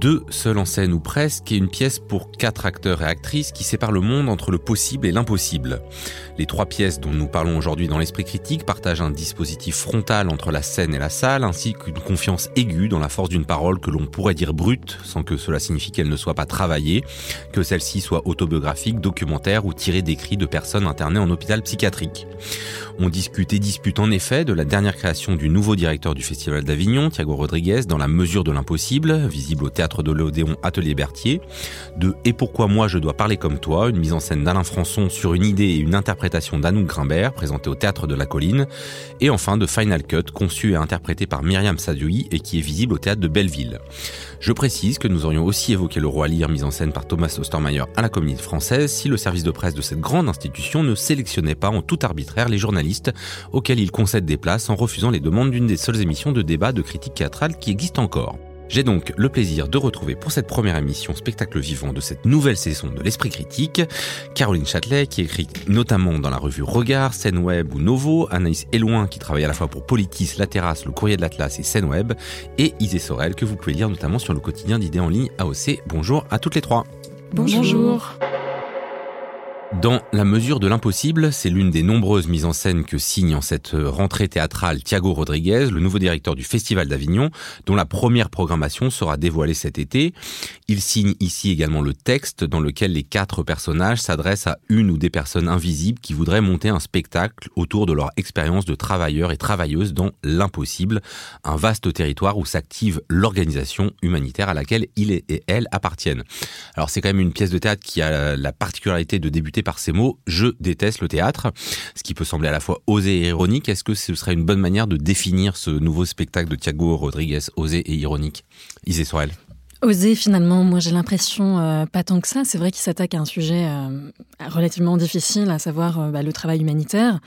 deux seuls en scène ou presque, et une pièce pour quatre acteurs et actrices qui séparent le monde entre le possible et l'impossible. Les trois pièces dont nous parlons aujourd'hui dans l'esprit critique partagent un dispositif frontal entre la scène et la salle, ainsi qu'une confiance aiguë dans la force d'une parole que l'on pourrait dire brute, sans que cela signifie qu'elle ne soit pas travaillée, que celle-ci soit autobiographique, documentaire ou tirée d'écrits de personnes internées en hôpital psychiatrique. On discute et dispute en effet de la dernière création du nouveau directeur du Festival d'Avignon, Thiago Rodriguez, dans La mesure de l'impossible, visible au théâtre de l'Odéon Atelier Berthier, de Et pourquoi moi je dois parler comme toi, une mise en scène d'Alain Françon sur une idée et une interprétation d'Anouk Grimbert, présentée au théâtre de la Colline, et enfin de Final Cut, conçu et interprété par Myriam Sadioui et qui est visible au théâtre de Belleville. Je précise que nous aurions aussi évoqué le roi Lear mise en scène par Thomas Ostermeyer à la Comédie Française si le service de presse de cette grande institution ne sélectionnait pas en tout arbitraire les journalistes auxquels il concède des places en refusant les demandes d'une des seules émissions de débat de critique théâtrale qui existent encore. J'ai donc le plaisir de retrouver pour cette première émission spectacle vivant de cette nouvelle saison de l'Esprit critique, Caroline Châtelet qui écrit notamment dans la revue Regard, Scène Web ou Novo, Anaïs Eloin qui travaille à la fois pour Politis, La Terrasse, Le Courrier de l'Atlas et Scène Web, et Isée Sorel que vous pouvez lire notamment sur le quotidien d'idées en ligne AOC. Bonjour à toutes les trois. Bonjour. Dans La mesure de l'impossible, c'est l'une des nombreuses mises en scène que signe en cette rentrée théâtrale Thiago Rodriguez, le nouveau directeur du Festival d'Avignon, dont la première programmation sera dévoilée cet été. Il signe ici également le texte dans lequel les quatre personnages s'adressent à une ou des personnes invisibles qui voudraient monter un spectacle autour de leur expérience de travailleurs et travailleuses dans l'impossible, un vaste territoire où s'active l'organisation humanitaire à laquelle il et elle appartiennent. Alors c'est quand même une pièce de théâtre qui a la particularité de débuter par ces mots Je déteste le théâtre, ce qui peut sembler à la fois osé et ironique. Est-ce que ce serait une bonne manière de définir ce nouveau spectacle de Thiago Rodriguez, osé et ironique? Isée Sorel Oser finalement, moi j'ai l'impression euh, pas tant que ça. C'est vrai qu'il s'attaque à un sujet euh, relativement difficile, à savoir euh, bah, le travail humanitaire,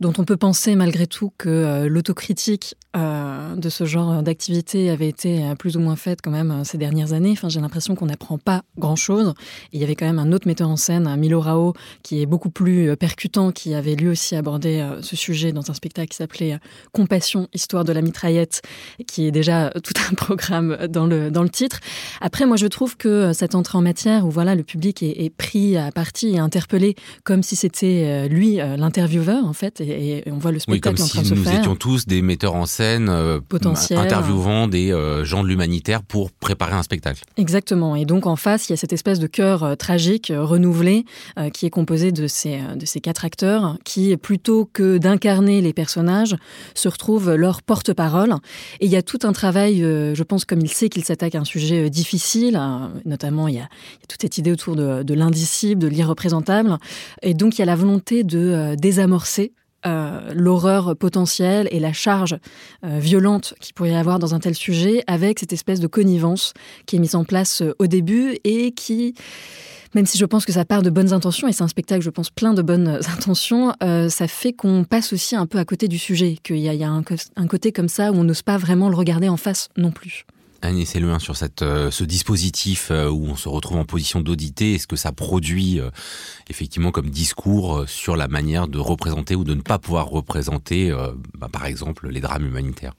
dont on peut penser malgré tout que l'autocritique de ce genre d'activité avait été plus ou moins faite quand même ces dernières années. Enfin, j'ai l'impression qu'on n'apprend pas grand-chose. Il y avait quand même un autre metteur en scène, Milo Rao, qui est beaucoup plus percutant, qui avait lui aussi abordé ce sujet dans un spectacle qui s'appelait Compassion, histoire de la mitraillette, qui est déjà tout un programme dans le, dans le titre. Après, moi, je trouve que euh, cette entrée en matière où voilà, le public est, pris à partie et interpellé comme si c'était euh, lui euh, l'intervieweur, en fait, et, on voit le spectacle en train de se nous faire. étions tous des metteurs en scène potentiels, interviewant des gens de l'humanitaire pour préparer un spectacle. Exactement. Et donc, en face, il y a cette espèce de cœur tragique, renouvelé, qui est composé de ces, de ces quatre acteurs qui, plutôt que d'incarner les personnages, se retrouvent leur porte-parole. Et il y a tout un travail, je pense, comme il sait qu'il s'attaque à un sujet difficile. Hein. Notamment, il y, a, toute cette idée autour de, l'indicible, de l'irreprésentable. Et donc, il y a la volonté de euh, désamorcer euh, l'horreur potentielle et la charge euh, violente qu'il pourrait y avoir dans un tel sujet avec cette espèce de connivence qui est mise en place au début et qui même si je pense que ça part de bonnes intentions, et c'est un spectacle, je pense, plein de bonnes intentions, ça fait qu'on passe aussi un peu à côté du sujet, qu'il y a, un, côté comme ça où on n'ose pas vraiment le regarder en face non plus. Agnès Elouin, sur cette, euh, ce dispositif euh, où on se retrouve en position d'auditer, est-ce que ça produit euh, effectivement comme discours sur la manière de représenter ou de ne pas pouvoir représenter, bah, par exemple, les drames humanitaires?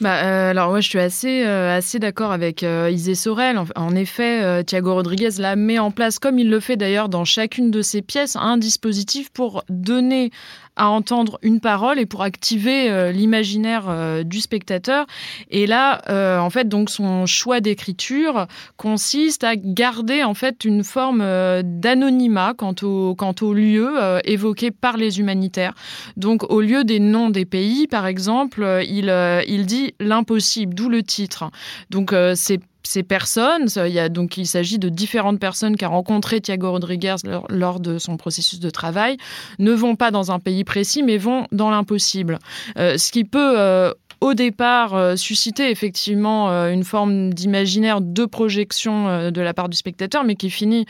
Bah, alors ouais, je suis assez, assez d'accord avec Isée Sorel. En, effet, Thiago Rodriguez la met en place, comme il le fait d'ailleurs dans chacune de ses pièces, un dispositif pour donner à entendre une parole et pour activer euh, l'imaginaire euh, du spectateur. Et là, euh, en fait, donc son choix d'écriture consiste à garder en fait une forme d'anonymat quant au quant au lieu évoqué par les humanitaires. Donc, au lieu des noms des pays, par exemple, il il dit l'impossible, d'où le titre. Donc, c'est ces personnes, il, y donc, il s'agit de différentes personnes qu'a rencontré Thiago Rodriguez lors, de son processus de travail, ne vont pas dans un pays précis, mais vont dans l'impossible. Euh, ce qui peut euh, au départ euh, susciter effectivement une forme d'imaginaire de projection de la part du spectateur, mais qui finit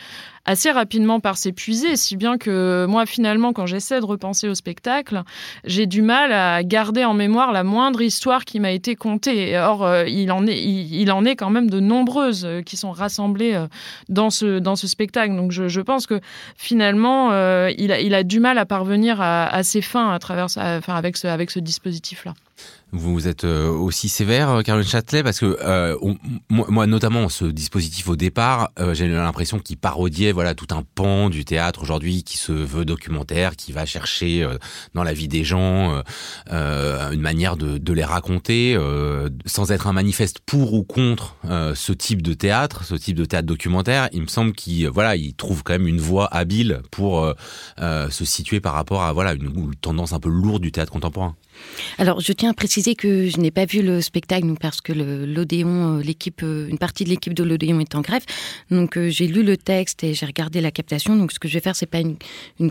assez rapidement par s'épuiser, si bien que moi, finalement, quand j'essaie de repenser au spectacle, j'ai du mal à garder en mémoire la moindre histoire qui m'a été contée. Or, euh, il, en est, il, en est quand même de nombreuses euh, qui sont rassemblées euh, dans ce, dans ce spectacle. Donc, je, pense que finalement, il, a, du mal à parvenir à, ses fins à travers, enfin, avec avec ce dispositif-là. Vous êtes euh, aussi sévère, euh, Caroline Châtelet, parce que euh, moi, notamment, ce dispositif au départ, j'ai l'impression qu'il parodiait voilà tout un pan du théâtre aujourd'hui qui se veut documentaire, qui va chercher dans la vie des gens une manière de, les raconter, sans être un manifeste pour ou contre ce type de théâtre, ce type de théâtre documentaire. Il me semble qu'il voilà, il trouve quand même une voie habile pour se situer par rapport à voilà une tendance un peu lourde du théâtre contemporain. Alors, je tiens à préciser que je n'ai pas vu le spectacle parce que l'Odéon, euh, l'équipe, euh, une partie de l'équipe de l'Odéon est en grève. Donc, euh, j'ai lu le texte et j'ai regardé la captation. Donc, ce que je vais faire, c'est pas une,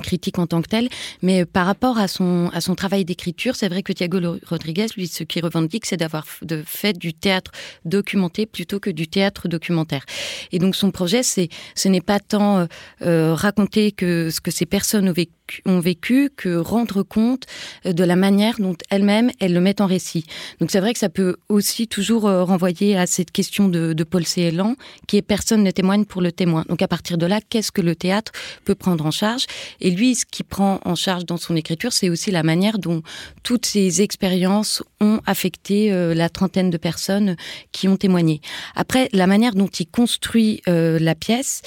critique en tant que telle, mais par rapport à son travail d'écriture, c'est vrai que Thiago Rodriguez, lui, ce qu'il revendique, c'est d'avoir fait du théâtre documenté plutôt que du théâtre documentaire. Et donc, son projet, c'est ce n'est pas tant raconter que ce que ces personnes ont vécu ont vécu que rendre compte euh, de la manière dont elles-mêmes elles le mettent en récit. Donc c'est vrai que ça peut aussi toujours euh, renvoyer à cette question de, Paul Célan, qui est personne ne témoigne pour le témoin. Donc à partir de là, qu'est-ce que le théâtre peut prendre en charge? Et lui, ce qu'il prend en charge dans son écriture, c'est aussi la manière dont toutes ces expériences ont affecté euh, la trentaine de personnes qui ont témoigné. Après, la manière dont il construit la pièce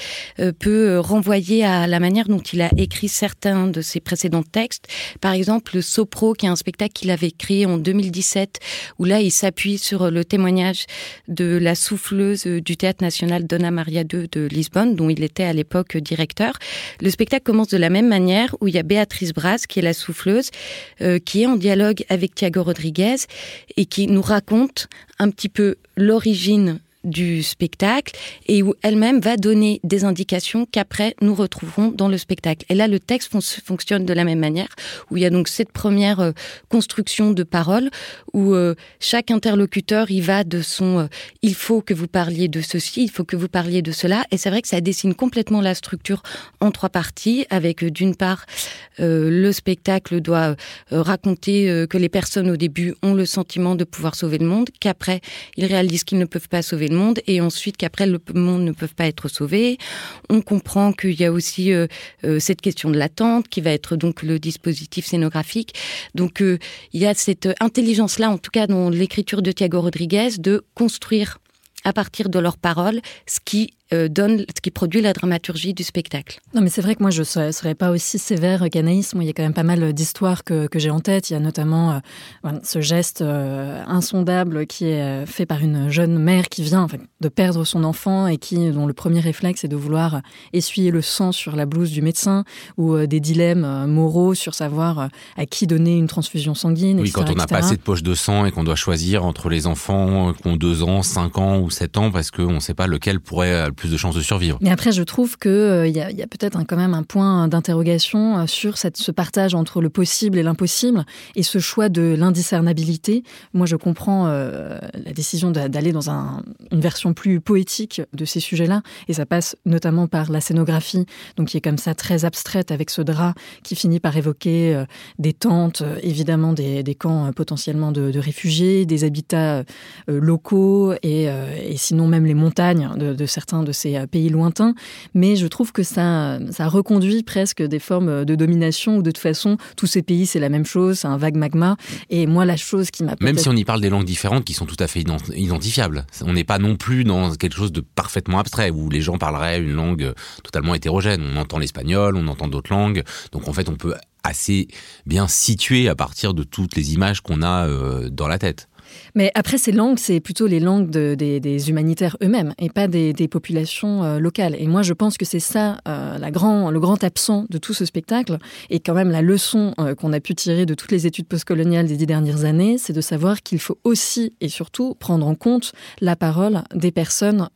peut renvoyer à la manière dont il a écrit certains de ses précédents textes. Par exemple, le Sopro, qui est un spectacle qu'il avait créé en 2017, où là, il s'appuie sur le témoignage de la souffleuse du Théâtre national Donna Maria II de Lisbonne, dont il était à l'époque directeur. Le spectacle commence de la même manière, où il y a Béatrice Brass, qui est la souffleuse, euh, qui est en dialogue avec Thiago Rodriguez et qui nous raconte un petit peu l'origine du spectacle et où elle-même va donner des indications qu'après nous retrouverons dans le spectacle. Et là, le texte fonctionne de la même manière, où il y a donc cette première euh, construction de paroles, où euh, chaque interlocuteur y va de son euh, il faut que vous parliez de ceci, il faut que vous parliez de cela. Et c'est vrai que ça dessine complètement la structure en trois parties, avec d'une part le spectacle doit raconter que les personnes au début ont le sentiment de pouvoir sauver le monde, qu'après ils réalisent qu'ils ne peuvent pas sauver monde et ensuite qu'après le monde ne peut pas être sauvé. On comprend qu'il y a aussi euh, euh, cette question de l'attente qui va être donc le dispositif scénographique. Donc euh, il y a cette intelligence-là, en tout cas dans l'écriture de Thiago Rodriguez, de construire à partir de leurs paroles ce qui euh, donne, ce qui produit la dramaturgie du spectacle. Non, mais c'est vrai que moi, je ne serais, pas aussi sévère qu'Anaïs. Moi, il y a quand même pas mal d'histoires que, que j'ai en tête. Il y a notamment euh, ce geste euh, insondable qui est fait par une jeune mère qui vient de perdre son enfant et qui, dont le premier réflexe est de vouloir essuyer le sang sur la blouse du médecin ou des dilemmes moraux sur savoir à qui donner une transfusion sanguine. Oui, quand on n'a pas assez de poche de sang et qu'on doit choisir entre les enfants qui ont 2 ans, 5 ans ou 7 ans parce qu'on ne sait pas lequel pourrait de chances de survivre. Mais après, je trouve qu'il euh, y a, peut-être quand même un point d'interrogation euh, sur ce partage entre le possible et l'impossible et ce choix de l'indiscernabilité. Moi, je comprends euh, la décision d'aller dans un, une version plus poétique de ces sujets-là et ça passe notamment par la scénographie, donc qui est comme ça très abstraite avec ce drap qui finit par évoquer euh, des tentes, évidemment des, camps potentiellement de, réfugiés, des habitats locaux et, sinon même les montagnes de certains de ces euh, pays lointains, mais je trouve que ça, ça reconduit presque des formes de domination où de toute façon, tous ces pays, c'est la même chose, c'est un vague magma. Et moi, la chose qui m'a... Même si on y parle des langues différentes qui sont tout à fait identifiables. On n'est pas non plus dans quelque chose de parfaitement abstrait, où les gens parleraient une langue totalement hétérogène. On entend l'espagnol, on entend d'autres langues. Donc en fait, on peut assez bien situer à partir de toutes les images qu'on a euh, dans la tête. Mais après, ces langues, c'est plutôt les langues de, des, humanitaires eux-mêmes et pas des, populations euh, locales. Et moi, je pense que c'est ça euh, le grand absent de tout ce spectacle et quand même la leçon euh, qu'on a pu tirer de toutes les études postcoloniales des dix dernières années, c'est de savoir qu'il faut aussi et surtout prendre en compte la parole des personnes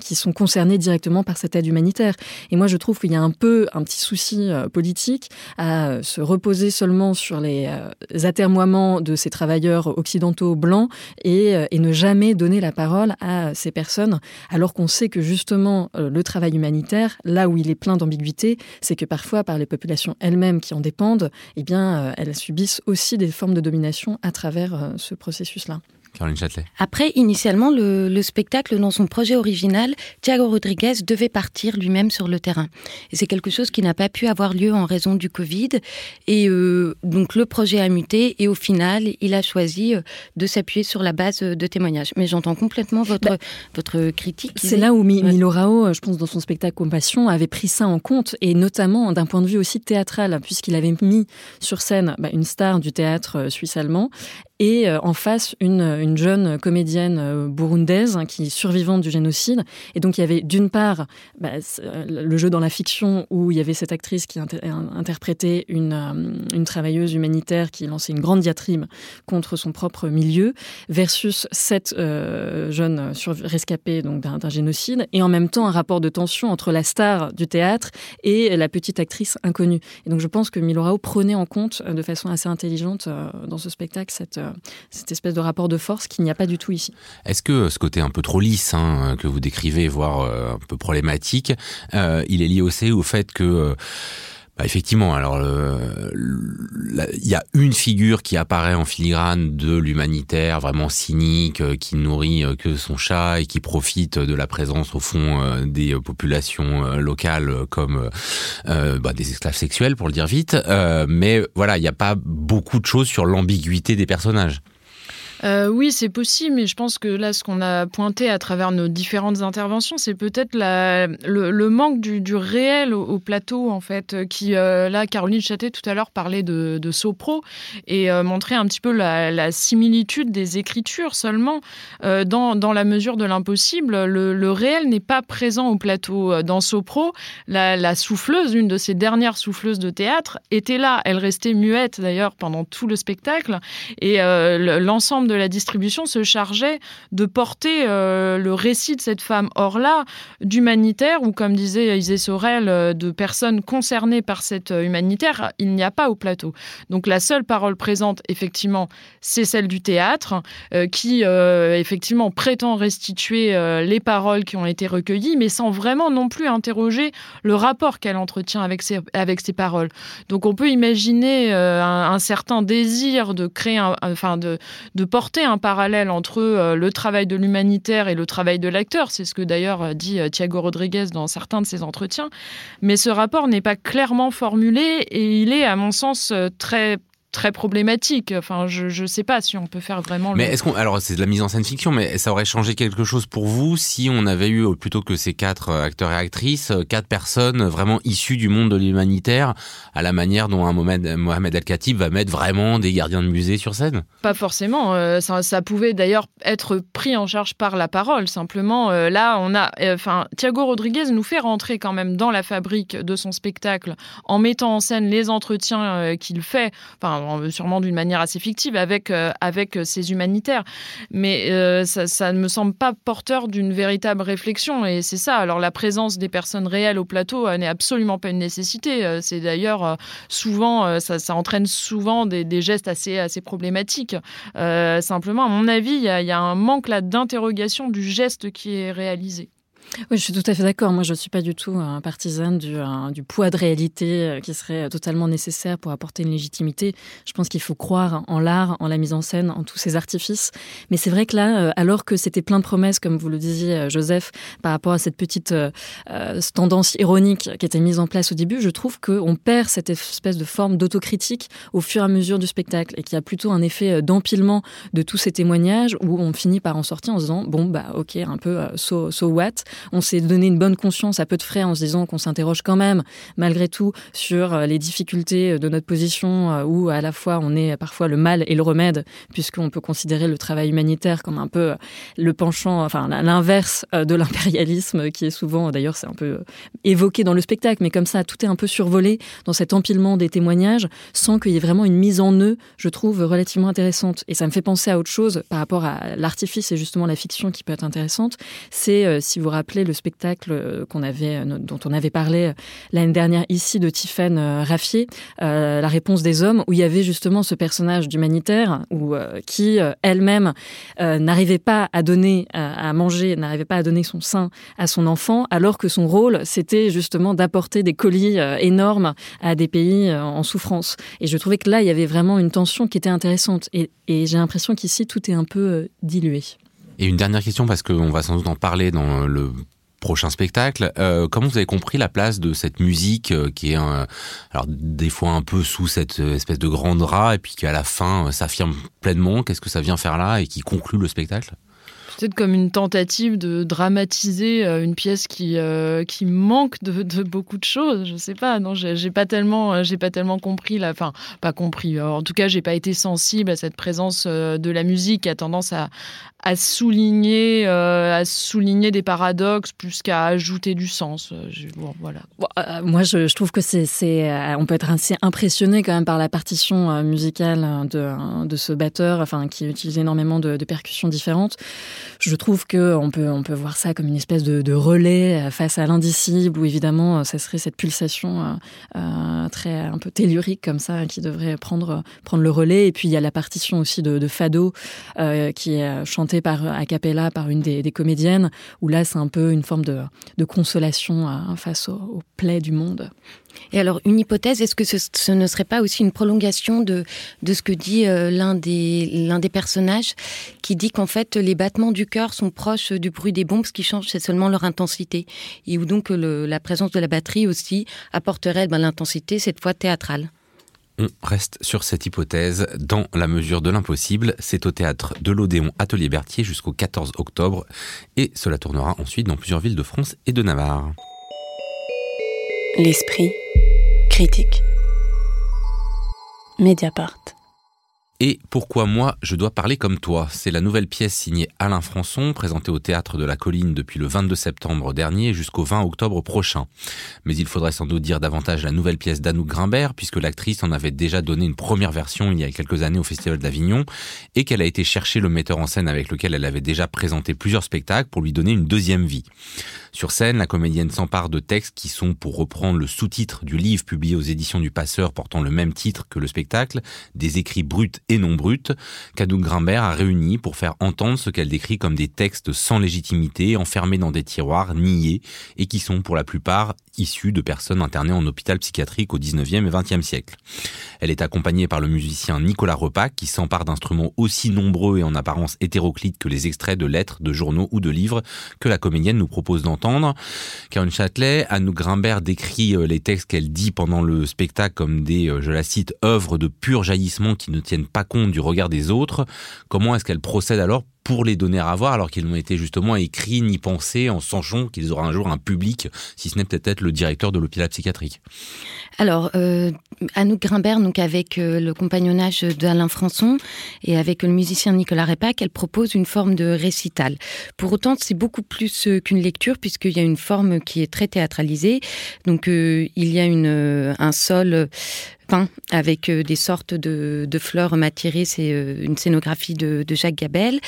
qui sont concernées directement par cette aide humanitaire. Et moi, je trouve qu'il y a un peu un petit souci politique à se reposer seulement sur les, les atermoiements de ces travailleurs occidentaux blancs et, et, ne jamais donner la parole à ces personnes, alors qu'on sait que justement le travail humanitaire, là où il est plein d'ambiguïté, c'est que parfois par les populations elles-mêmes qui en dépendent, eh bien, elles subissent aussi des formes de domination à travers ce processus-là. Caroline Châtelet. Après, initialement, le, spectacle, dans son projet original, Thiago Rodriguez devait partir lui-même sur le terrain. Et c'est quelque chose qui n'a pas pu avoir lieu en raison du Covid. Et euh, donc, le projet a muté et au final, il a choisi euh, de s'appuyer sur la base de témoignages. Mais j'entends complètement votre, bah, votre critique. C'est là où Milo Rao, je pense, dans son spectacle Compassion, avait pris ça en compte, et notamment d'un point de vue aussi théâtral, puisqu'il avait mis sur scène bah, une star du théâtre euh, suisse-allemand et euh, en face une, une jeune comédienne euh, burundaise hein, qui est survivante du génocide. Et donc il y avait d'une part bah, euh, le jeu dans la fiction où il y avait cette actrice qui interprétait une, travailleuse humanitaire qui lançait une grande diatribe contre son propre milieu versus cette jeune rescapée d'un génocide et en même temps un rapport de tension entre la star du théâtre et la petite actrice inconnue. Et donc je pense que Milorao prenait en compte de façon assez intelligente dans ce spectacle cette cette espèce de rapport de force qu'il n'y a pas du tout ici. Est-ce que ce côté un peu trop lisse hein, que vous décrivez, voire euh, un peu problématique, euh, il est lié aussi au fait que bah effectivement, alors il y a une figure qui apparaît en filigrane de l'humanitaire, vraiment cynique, qui nourrit que son chat et qui profite de la présence au fond des populations locales comme bah, des esclaves sexuels, pour le dire vite. mais voilà, il n'y a pas beaucoup de choses sur l'ambiguïté des personnages. Euh, oui, c'est possible, mais je pense que là, ce qu'on a pointé à travers nos différentes interventions, c'est peut-être le, manque du, réel au, plateau, en fait, euh, qui, euh, là, Caroline Châté tout à l'heure parlait de, Sopro et montrait un petit peu la, similitude des écritures seulement. Dans, la mesure de l'impossible, le, réel n'est pas présent au plateau. Dans Sopro, la, la souffleuse, une de ces dernières souffleuses de théâtre, était là. Elle restait muette, d'ailleurs, pendant tout le spectacle. Et l'ensemble de la distribution se chargeait de porter euh, le récit de cette femme. Or là, d'humanitaire, ou comme disait Isée Sorel, euh, de personnes concernées par cette euh, humanitaire, il n'y a pas au plateau. Donc la seule parole présente, effectivement, c'est celle du théâtre, qui effectivement prétend restituer les paroles qui ont été recueillies, mais sans vraiment non plus interroger le rapport qu'elle entretient avec ces, avec ces paroles. Donc on peut imaginer un, certain désir de créer, enfin de, de porter un parallèle entre euh, le travail de l'humanitaire et le travail de l'acteur. C'est ce que d'ailleurs euh, dit euh, Thiago Rodriguez dans certains de ses entretiens. Mais ce rapport n'est pas clairement formulé et il est, à mon sens, très très problématique. Enfin, je ne sais pas si on peut faire vraiment. Mais est-ce qu'on alors c'est de la mise en scène fiction, mais ça aurait changé quelque chose pour vous si on avait eu plutôt que ces quatre euh, acteurs et actrices, euh, quatre personnes vraiment issues du monde de l'humanitaire, à la manière dont un Mohamed El Khatib va mettre vraiment des gardiens de musée sur scène? Pas forcément. Euh, ça, pouvait d'ailleurs être pris en charge par la parole. Simplement, là, on a, enfin, Thiago Rodriguez nous fait rentrer quand même dans la fabrique de son spectacle en mettant en scène les entretiens qu'il fait. Enfin sûrement d'une manière assez fictive, avec, euh, avec ces humanitaires. Mais euh, ça, ne me semble pas porteur d'une véritable réflexion. Et c'est ça. Alors, la présence des personnes réelles au plateau n'est absolument pas une nécessité. Euh, c'est d'ailleurs souvent, ça, entraîne souvent des, gestes assez, assez problématiques. simplement, à mon avis, il y, y, a un manque là d'interrogation du geste qui est réalisé. Oui, je suis tout à fait d'accord. Moi, je ne suis pas du tout un partisan du, du poids de réalité euh, qui serait totalement nécessaire pour apporter une légitimité. Je pense qu'il faut croire en l'art, en la mise en scène, en tous ces artifices. Mais c'est vrai que là, euh, alors que c'était plein de promesses, comme vous le disiez, euh, Joseph, par rapport à cette petite tendance ironique qui était mise en place au début, je trouve qu'on perd cette espèce de forme d'autocritique au fur et à mesure du spectacle et qu'il y a plutôt un effet d'empilement de tous ces témoignages où on finit par en sortir en se disant, bon, bah, ok, un peu so, so what? On s'est donné une bonne conscience à peu de frais en se disant qu'on s'interroge quand même, malgré tout, sur euh, les difficultés de notre position, euh, où à la fois on est parfois le mal et le remède, puisqu'on peut considérer le travail humanitaire comme un peu le penchant, enfin l'inverse euh, de l'impérialisme, qui est souvent, d'ailleurs, c'est un peu évoqué dans le spectacle, mais comme ça, tout est un peu survolé dans cet empilement des témoignages, sans qu'il y ait vraiment une mise en eux, je trouve, relativement intéressante. Et ça me fait penser à autre chose par rapport à l'artifice et justement la fiction qui peut être intéressante. C'est, si vous rappelez, rappeler le spectacle qu'on avait, dont on avait parlé l'année dernière ici de Tiffaine Raffier, La réponse des hommes, où il y avait justement ce personnage d'humanitaire où, qui elle-même n'arrivait pas à donner à manger, n'arrivait pas à donner son sein à son enfant, alors que son rôle, c'était justement d'apporter des colis énormes à des pays en souffrance. Et je trouvais que là, il y avait vraiment une tension qui était intéressante. Et, j'ai l'impression qu'ici, tout est un peu euh, dilué. Et une dernière question, parce qu'on va sans doute en parler dans le prochain spectacle. Euh, comment vous avez compris la place de cette musique euh, qui est alors des fois un peu sous cette espèce de grand drap et puis qui à la fin s'affirme pleinement? Qu'est-ce que ça vient faire là et qui conclut le spectacle? Peut-être comme une tentative de dramatiser euh, une pièce qui, euh, qui manque de, de, beaucoup de choses. Je sais pas, non, j'ai pas tellement, euh, j'ai pas tellement compris la, enfin, pas compris. en tout cas, j'ai pas été sensible à cette présence de la musique qui a tendance à, à souligner, à souligner des paradoxes plus qu'à ajouter du sens. Bon, voilà. moi, je, je, trouve que c'est, on peut être assez impressionné quand même par la partition musicale de, de ce batteur, enfin, qui utilise énormément de percussions différentes. Je trouve que on peut, on peut voir ça comme une espèce de, relais euh, face à l'indicible, où évidemment, euh, ça serait cette pulsation euh, très un peu tellurique comme ça qui devrait prendre, prendre le relais. Et puis il y a la partition aussi de, Fado qui est chantée par a cappella par une des, comédiennes, où là c'est un peu une forme de, consolation face aux au plaies du monde. Et alors, une hypothèse, est-ce que ce, ne serait pas aussi une prolongation de, de ce que dit euh, l'un des, l'un des personnages, qui dit qu'en fait, les battements du cœur sont proches du bruit des bombes, ce qui change, c'est seulement leur intensité. Et où donc la présence de la batterie aussi apporterait ben, l'intensité, cette fois théâtrale. On reste sur cette hypothèse dans la mesure de l'impossible. C'est au théâtre de l'Odéon Atelier Berthier jusqu'au 14 octobre et cela tournera ensuite dans plusieurs villes de France et de Navarre. L'esprit critique. Mediapart. Et pourquoi moi, je dois parler comme toi? C'est la nouvelle pièce signée Alain Françon, présentée au Théâtre de la Colline depuis le 22 septembre dernier jusqu'au 20 octobre prochain. Mais il faudrait sans doute dire davantage la nouvelle pièce d'Anouk Grimbert, puisque l'actrice en avait déjà donné une première version il y a quelques années au Festival d'Avignon, et qu'elle a été chercher le metteur en scène avec lequel elle avait déjà présenté plusieurs spectacles pour lui donner une deuxième vie. Sur scène, la comédienne s'empare de textes qui sont, pour reprendre le sous-titre du livre publié aux éditions du Passeur portant le même titre que le spectacle, des écrits bruts et non brutes, qu'Anouk Grimbert a réunis pour faire entendre ce qu'elle décrit comme des textes sans légitimité, enfermés dans des tiroirs, niés, et qui sont pour la plupart issus de personnes internées en hôpital psychiatrique au 19e et 20e siècle. Elle est accompagnée par le musicien Nicolas Repac, qui s'empare d'instruments aussi nombreux et en apparence hétéroclites que les extraits de lettres, de journaux ou de livres que la comédienne nous propose d'entendre entendre. Caroline Châtelet, Anne Grimbert décrit euh, les textes qu'elle dit pendant le spectacle comme des, euh, je la cite, œuvres de pur jaillissement qui ne tiennent pas compte du regard des autres. Comment est-ce qu'elle procède alors pour les donner à voir alors qu'ils n'ont été justement écrits ni pensés en sachant qu'ils auront un jour un public, si ce n'est peut-être le directeur de l'hôpital psychiatrique Alors, euh, Anouk Grimbert, donc avec euh, le compagnonnage d'Alain Françon et avec le musicien Nicolas Repac, elle propose une forme de récital. Pour autant, c'est beaucoup plus euh, qu'une lecture puisqu'il y a une forme qui est très théâtralisée. Donc, euh, il y a une, un sol peint avec des sortes de, fleurs matiérées. C'est une scénographie de, Jacques Gabel.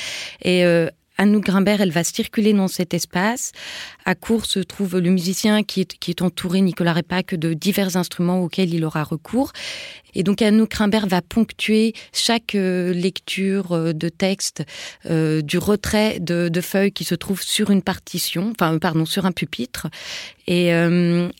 Et Anouk Grimbert, elle va circuler dans cet espace. À court se trouve le musicien qui est, entouré, Nicolas Repac, de divers instruments auxquels il aura recours. Et donc Anouk Grimbert va ponctuer chaque euh, lecture euh, de texte euh, du retrait de, feuilles qui se trouvent sur une partition, enfin pardon, sur un pupitre. Et,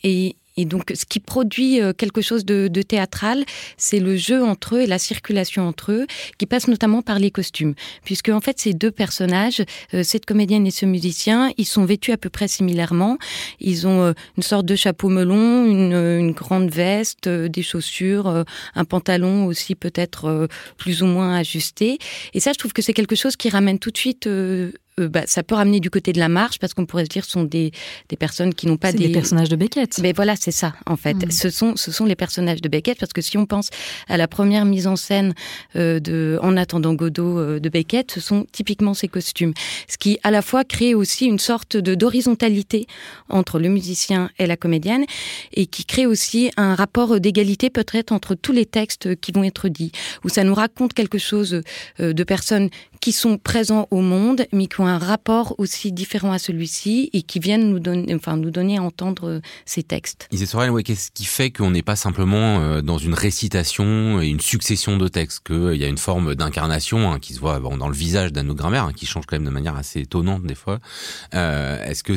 et et donc, ce qui produit euh, quelque chose de, théâtral, c'est le jeu entre eux et la circulation entre eux, qui passe notamment par les costumes. Puisque, en fait, ces deux personnages, euh, cette comédienne et ce musicien, ils sont vêtus à peu près similairement. Ils ont euh, une sorte de chapeau melon, une, une grande veste, des chaussures, un pantalon aussi peut-être plus ou moins ajusté. Et ça, je trouve que c'est quelque chose qui ramène tout de suite euh, bah, ça peut ramener du côté de la marche parce qu'on pourrait se dire ce sont des, des personnes qui n'ont pas des... des personnages de Beckett. Mais voilà, c'est ça en fait. Hmm. Ce sont ce sont les personnages de Beckett parce que si on pense à la première mise en scène euh, de En attendant Godot euh, de Beckett, ce sont typiquement ces costumes, ce qui à la fois crée aussi une sorte de d'horizontalité entre le musicien et la comédienne et qui crée aussi un rapport d'égalité peut-être entre tous les textes qui vont être dits où ça nous raconte quelque chose de personnes qui sont présents au monde, mais qui ont un rapport aussi différent à celui-ci et qui viennent nous donner, enfin, nous donner à entendre ces textes. Isée Sorel, ouais, qu'est-ce qui fait qu'on n'est pas simplement euh, dans une récitation et une succession de textes, qu'il y a une forme d'incarnation hein, qui se voit dans le visage d'Anne Grimmer, hein, qui change quand même de manière assez étonnante des fois. Euh, Est-ce que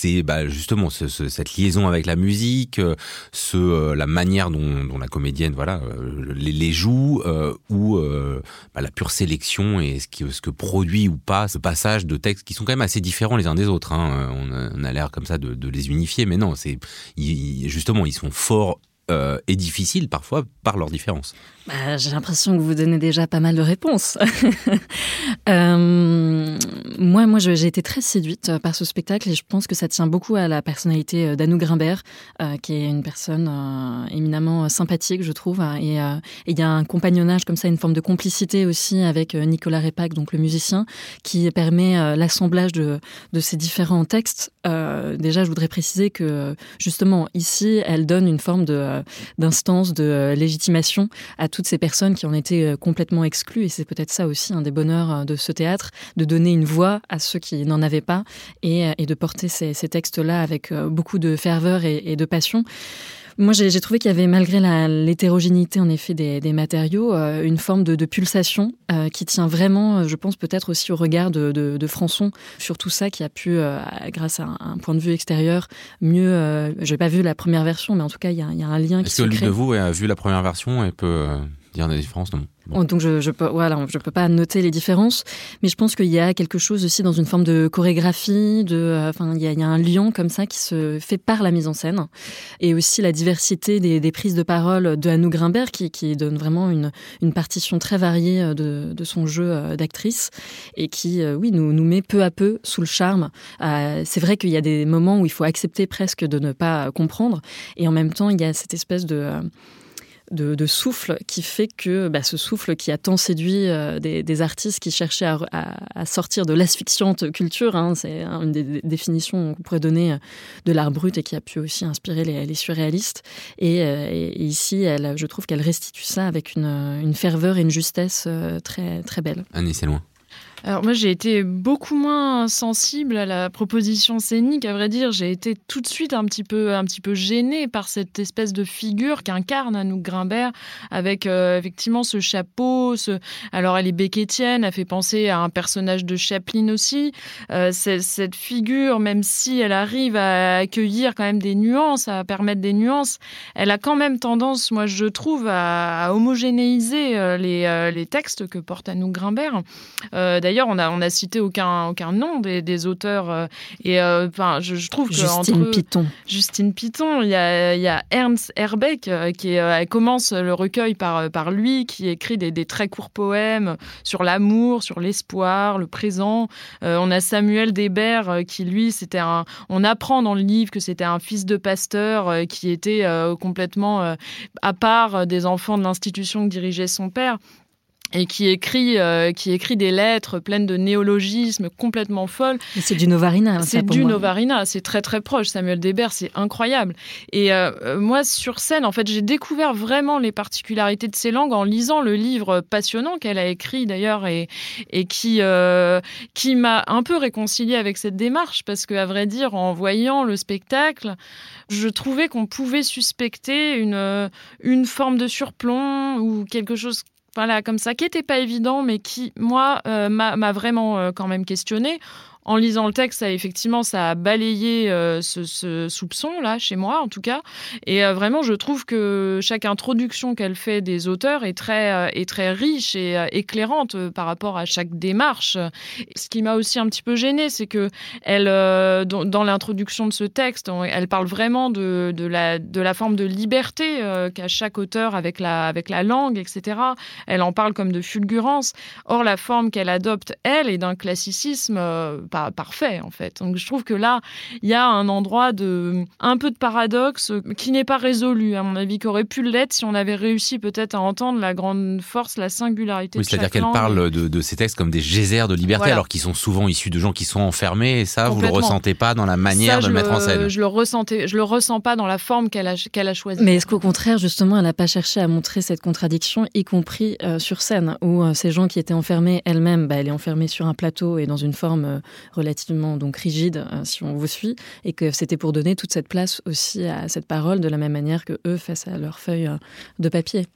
c'est bah, justement ce, ce, cette liaison avec la musique, euh, ce, euh, la manière dont, dont, la comédienne voilà euh, les, les, joue, euh, ou euh, bah, la pure sélection et ce, qui, ce que produit ou pas ce passage de textes qui sont quand même assez différents les uns des autres. Hein. On a, a l'air comme ça de, de, les unifier, mais non, c'est justement ils sont forts et difficiles parfois par leurs différences. Bah, J'ai l'impression que vous donnez déjà pas mal de réponses. euh, moi, moi j'ai été très séduite par ce spectacle et je pense que ça tient beaucoup à la personnalité d'Anou Grimbert, euh, qui est une personne euh, éminemment sympathique, je trouve. Et il y a un compagnonnage comme ça, une forme de complicité aussi avec Nicolas Repac, donc le musicien, qui permet l'assemblage de, de, ces différents textes. déjà, je voudrais préciser que justement, ici, elle donne une forme d'instance de, de légitimation à toutes ces personnes qui en étaient complètement exclues. Et c'est peut-être ça aussi un des bonheurs de ce théâtre, de donner une voix à ceux qui n'en avaient pas et, de porter ces, textes-là avec beaucoup de ferveur et de passion. Moi, j'ai trouvé qu'il y avait, malgré l'hétérogénéité en effet des, des matériaux, euh, une forme de, de pulsation euh, qui tient vraiment, je pense, peut-être aussi au regard de, de, de, Françon sur tout ça, qui a pu, euh, grâce à un, un, point de vue extérieur, mieux. je n'ai pas vu la première version, mais en tout cas, il y a, y a un lien qui se que l'une de vous a vu la première version et peut dire des différences non Bon. Donc je je peux voilà je peux pas noter les différences, mais je pense qu'il y a quelque chose aussi dans une forme de chorégraphie, de enfin il y a, un lien comme ça qui se fait par la mise en scène et aussi la diversité des, des prises de parole de Anou Grimbert qui, qui donne vraiment une, une partition très variée de, de son jeu d'actrice et qui oui nous nous met peu à peu sous le charme. Euh, c'est vrai qu'il y a des moments où il faut accepter presque de ne pas comprendre et en même temps il y a cette espèce de euh, de, souffle qui fait que bah, ce souffle qui a tant séduit euh, des, artistes qui cherchaient à, sortir de l'asphyxiante culture, hein, c'est une des définitions qu'on pourrait donner de l'art brut et qui a pu aussi inspirer les, surréalistes. Et, euh, et ici, elle, je trouve qu'elle restitue ça avec une, une ferveur et une justesse euh, très, très belle. Annie, c'est loin. Alors moi j'ai été beaucoup moins sensible à la proposition scénique à vrai dire. J'ai été tout de suite un petit peu un petit peu gênée par cette espèce de figure qu'incarne Anouk Grimbert avec euh, effectivement ce chapeau alors elle est béquetienne a fait penser à un personnage de Chaplin aussi. Euh, cette figure même si elle arrive à accueillir quand même des nuances à permettre des nuances elle a quand même tendance moi je trouve à, homogénéiser les, euh, les textes que porte Anouk Grimbert. Euh, d'ailleurs on a on a cité aucun aucun nom des, des auteurs euh, et enfin euh, je, je trouve que Justine entre, Piton. Justine Piton il y a il y a Ernst Herbeck euh, qui elle commence le recueil par par lui qui écrit des, des très courts poèmes sur l'amour sur l'espoir le présent. On a Samuel Desbert euh, qui lui c'était un on apprend dans le livre que c'était un fils de pasteur qui était complètement à part des enfants de l'institution que dirigeait son père et qui écrit euh, qui écrit des lettres pleines de néologismes complètement folles. C'est du novarina c'est du moi. novarina c'est très très proche. Samuel Desbert c'est incroyable. Et euh, moi sur scène en fait j'ai découvert vraiment les particularités de ces langues en lisant le livre passionnant qu'elle a écrit d'ailleurs et, et qui euh, qui m'a un peu réconcilié avec cette démarche parce que à vrai dire en voyant le spectacle je trouvais qu'on pouvait suspecter une une forme de surplomb ou quelque chose voilà comme ça qui était pas évident mais qui moi euh, m'a vraiment euh, quand même questionné en lisant le texte ça effectivement ça a balayé euh, ce, ce soupçon là chez moi en tout cas. Et euh, vraiment je trouve que chaque introduction qu'elle fait des auteurs est très euh, est très riche et éclairante par rapport à chaque démarche. Ce qui m'a aussi un petit peu gêné c'est que elle dans, l'introduction de ce texte elle parle vraiment de, la forme de liberté qu'a chaque auteur avec la avec la langue etc elle en parle comme de fulgurance. Or la forme qu'elle adopte elle est d'un classicisme euh, parfait en fait. Donc je trouve que là, il y a un endroit de un peu de paradoxe qui n'est pas résolu à mon avis, qui aurait pu l'être si on avait réussi peut-être à entendre la grande force, la singularité. Oui, c'est-à-dire qu'elle parle de, ces textes comme des geysers de liberté, alors qu'ils sont souvent issus de gens qui sont enfermés. Et ça, vous le ressentez pas dans la manière de le mettre en scène. Je le ressentais, je le ressens pas dans la forme qu'elle a, qu'elle a choisie. Mais est-ce qu'au contraire, justement, elle n'a pas cherché à montrer cette contradiction, y compris euh, sur scène, où euh, ces gens qui étaient enfermés elle-même, bah, elle est enfermée sur un plateau et dans une forme euh, relativement donc rigide, si on vous suit, et que c'était pour donner toute cette place aussi à cette parole de la même manière que eux face à leurs feuilles de papier.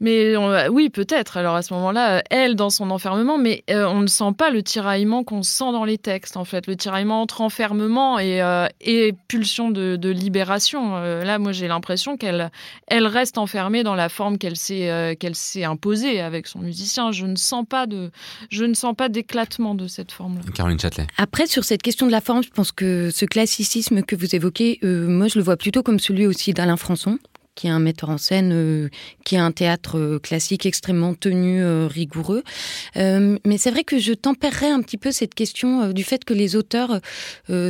Mais oui, peut-être. Alors à ce moment-là, elle dans son enfermement, mais on ne sent pas le tiraillement qu'on sent dans les textes, en fait, le tiraillement entre enfermement et, et pulsion de, de libération. là, moi, j'ai l'impression qu'elle elle reste enfermée dans la forme qu'elle s'est euh, qu'elle s'est imposée avec son musicien. Je ne sens pas de je ne sens pas d'éclatement de cette forme-là. Caroline Châtelet. Après sur cette question de la forme, je pense que ce classicisme que vous évoquez, euh, moi je le vois plutôt comme celui aussi d'Alain Françon qui est un metteur en scène, euh, qui a un théâtre euh, classique extrêmement tenu, euh, rigoureux. mais c'est vrai que je tempérerais un petit peu cette question du fait que les auteurs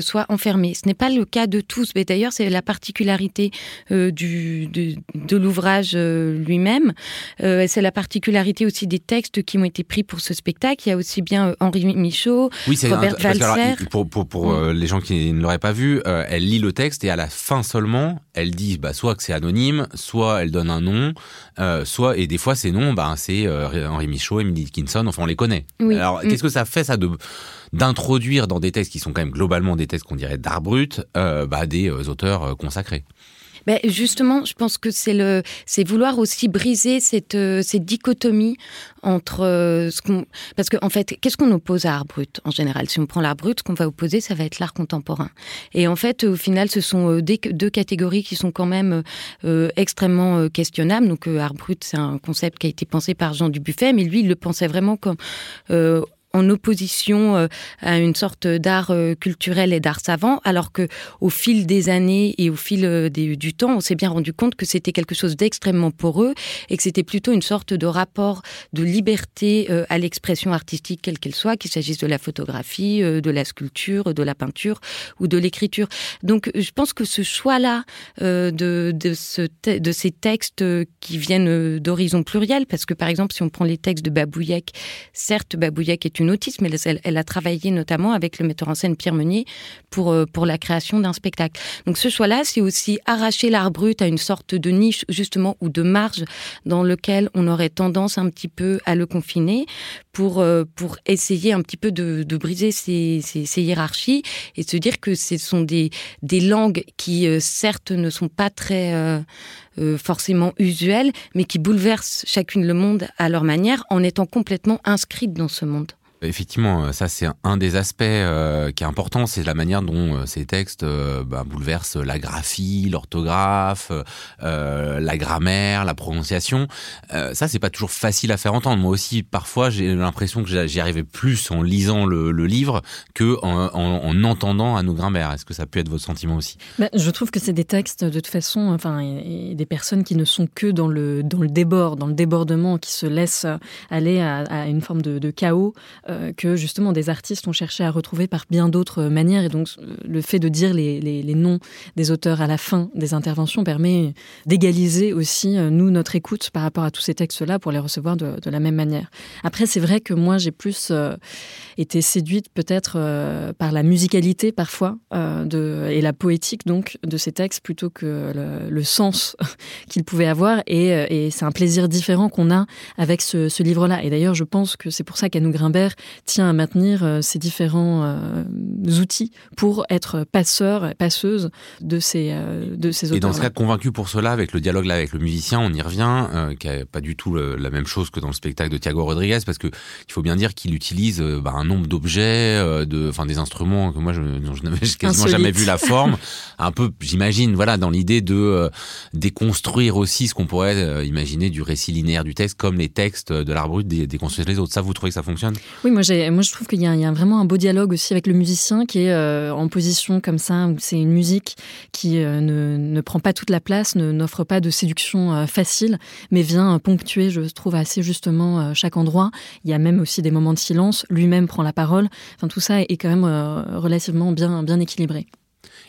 soient enfermés. Ce n'est pas le cas de tous, mais d'ailleurs c'est la particularité du, de, de l'ouvrage lui-même. c'est la particularité aussi des textes qui ont été pris pour ce spectacle. Il y a aussi bien Henri Michaud, Robert Walser. pour, pour, pour mm. les gens qui ne l'auraient pas vu, elle lit le texte et à la fin seulement, elle dit bah, soit que c'est anonyme, soit elle donne un nom, euh, soit et des fois ces noms, bah, c'est euh, Henri Michaud, Emily Dickinson, enfin on les connaît. Alors mm. qu'est-ce que ça fait ça de d'introduire dans des textes qui sont quand même globalement des textes qu'on dirait d'art brut, euh, bah, des auteurs consacrés? Ben justement, je pense que c'est le, c'est vouloir aussi briser cette, euh, cette dichotomie entre euh, ce qu'on, parce qu'en en fait, qu'est-ce qu'on oppose à art brut en général? Si on prend l'art brut, ce qu'on va opposer, ça va être l'art contemporain. Et en fait, au final, ce sont euh, deux catégories qui sont quand même extrêmement questionnables. Donc, art brut, c'est un concept qui a été pensé par Jean Dubuffet, mais lui, il le pensait vraiment comme en opposition euh, à une sorte d'art euh, culturel et d'art savant, alors que au fil des années et au fil euh, du temps, on s'est bien rendu compte que c'était quelque chose d'extrêmement poreux et que c'était plutôt une sorte de rapport de liberté à l'expression artistique quelle qu'elle soit, qu'il s'agisse de la photographie, de la sculpture, de la peinture ou de l'écriture. Donc, je pense que ce choix-là de, de, ce de ces textes qui viennent d'horizons pluriels, parce que par exemple, si on prend les textes de Babouillec, certes, Babouillec est une autisme. Elle, elle, a travaillé notamment avec le metteur en scène Pierre Meunier pour, euh, pour la création d'un spectacle. Donc ce choix-là, c'est aussi arracher l'art brut à une sorte de niche justement ou de marge dans lequel on aurait tendance un petit peu à le confiner pour, euh, pour essayer un petit peu de, briser ces, ces, ces, hiérarchies et se dire que ce sont des, des langues qui euh, certes ne sont pas très forcément usuelles, mais qui bouleversent chacune le monde à leur manière en étant complètement inscrites dans ce monde. Effectivement, euh, ça c'est un des aspects euh, qui est important, c'est la manière dont euh, ces textes bah, bouleversent la graphie, l'orthographe, la grammaire, la prononciation. ça c'est pas toujours facile à faire entendre. Moi aussi, parfois j'ai l'impression que j'y arrivais plus en lisant le, livre que en, en, entendant Anne Grimbert. Est-ce que ça peut être votre sentiment aussi? Bah, Je trouve que c'est des textes de toute façon, enfin, des personnes qui ne sont que dans le dans le débord, dans le débordement, qui se laissent aller à, à une forme de chaos. Euh, que justement des artistes ont cherché à retrouver par bien d'autres manières. Et donc le fait de dire les, les, noms des auteurs à la fin des interventions permet d'égaliser aussi, euh, nous, notre écoute par rapport à tous ces textes-là pour les recevoir de, la même manière. Après, c'est vrai que moi, j'ai plus euh, été séduite peut-être par la musicalité parfois et la poétique donc de ces textes plutôt que le, sens qu'ils pouvaient avoir. Et, c'est un plaisir différent qu'on a avec ce, ce livre-là. Et d'ailleurs, je pense que c'est pour ça qu'Anou Grimbert tient à maintenir euh, ces différents euh, outils pour être passeur, passeuse de ces, euh, de ces auteurs. Et dans ce cas, convaincu pour cela, avec le dialogue là avec le musicien, on y revient, qui n'est pas du tout la même chose que dans le spectacle de Thiago Rodriguez, parce que il faut bien dire qu'il utilise bah, un nombre d'objets, de, enfin des instruments que moi je, je n'avais quasiment jamais vu la forme. un peu, j'imagine, voilà, dans l'idée de déconstruire aussi ce qu'on pourrait imaginer du récit linéaire du texte, comme les textes de l'art brut déconstruire les autres. Ça, vous trouvez que ça fonctionne? Oui, moi, je trouve qu'il y, a vraiment un beau dialogue aussi avec le musicien qui est euh, en position comme ça, où c'est une musique qui euh, ne, ne, prend pas toute la place, n'offre pas de séduction euh, facile, mais vient ponctuer, je trouve, assez justement chaque endroit. Il y a même aussi des moments de silence, lui-même prend la parole. Enfin, tout ça est quand même relativement bien, bien équilibré.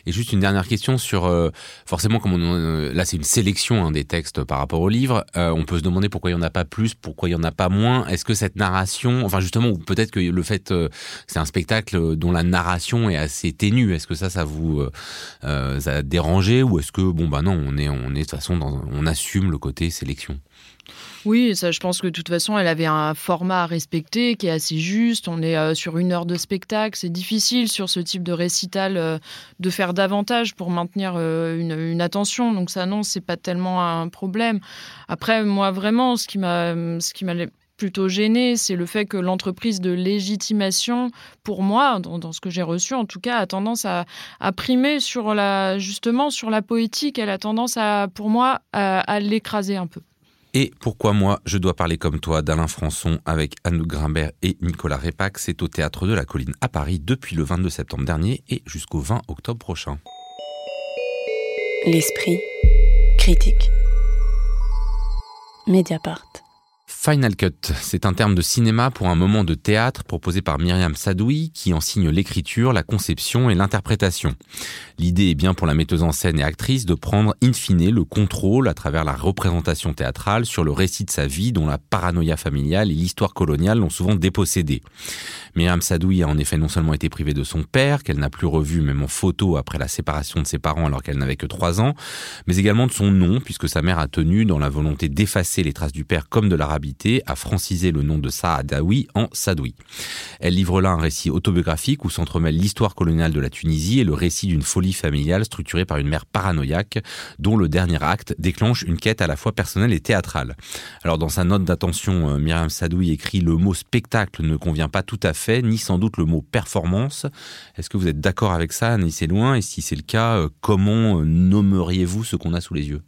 Et juste une dernière question sur, euh, forcément, comme on, euh, là c'est une sélection hein, des textes par rapport au livre, euh, on peut se demander pourquoi il n'y en a pas plus, pourquoi il n'y en a pas moins. Est-ce que cette narration, enfin justement, ou peut-être que le fait, c'est un spectacle dont la narration est assez ténue, est-ce que ça, ça vous a dérangé ou est-ce que, bon bah non, on est, on est de toute façon, dans, on assume le côté sélection? Oui, ça, je pense que de toute façon, elle avait un format à respecter qui est assez juste. On est euh, sur une heure de spectacle. C'est difficile sur ce type de récital euh, de faire davantage pour maintenir euh, une, attention. Donc ça, non, c'est pas tellement un problème. Après, moi, vraiment, ce qui m'a, ce qui m'a plutôt gêné, c'est le fait que l'entreprise de légitimation, pour moi, dans, ce que j'ai reçu en tout cas, a tendance à, primer sur la, justement sur la poétique. Elle a tendance à, pour moi, à l'écraser un peu. Et pourquoi moi, je dois parler comme toi d'Alain Françon avec Anne Grimbert et Nicolas Répac C'est au Théâtre de la Colline à Paris depuis le 22 septembre dernier et jusqu'au 20 octobre prochain. L'esprit critique. Mediapart. Final Cut, c'est un terme de cinéma pour un moment de théâtre proposé par Myriam Sadoui qui enseigne l'écriture, la conception et l'interprétation. L'idée est bien pour la metteuse en scène et actrice de prendre in fine le contrôle à travers la représentation théâtrale sur le récit de sa vie dont la paranoïa familiale et l'histoire coloniale l'ont souvent dépossédé. Myriam Sadoui a en effet non seulement été privée de son père, qu'elle n'a plus revu même en photo après la séparation de ses parents alors qu'elle n'avait que trois ans, mais également de son nom puisque sa mère a tenu dans la volonté d'effacer les traces du père comme de l'Arabie à franciser le nom de Saadawi en Sadoui. Elle livre là un récit autobiographique où s'entremêle l'histoire coloniale de la Tunisie et le récit d'une folie familiale structurée par une mère paranoïaque dont le dernier acte déclenche une quête à la fois personnelle et théâtrale. Alors dans sa note d'attention, euh, Myriam Sadoui écrit le mot spectacle ne convient pas tout à fait, ni sans doute le mot performance. Est-ce que vous êtes d'accord avec ça, Annie C'est loin, et si c'est le cas, euh, comment euh, nommeriez-vous ce qu'on a sous les yeux?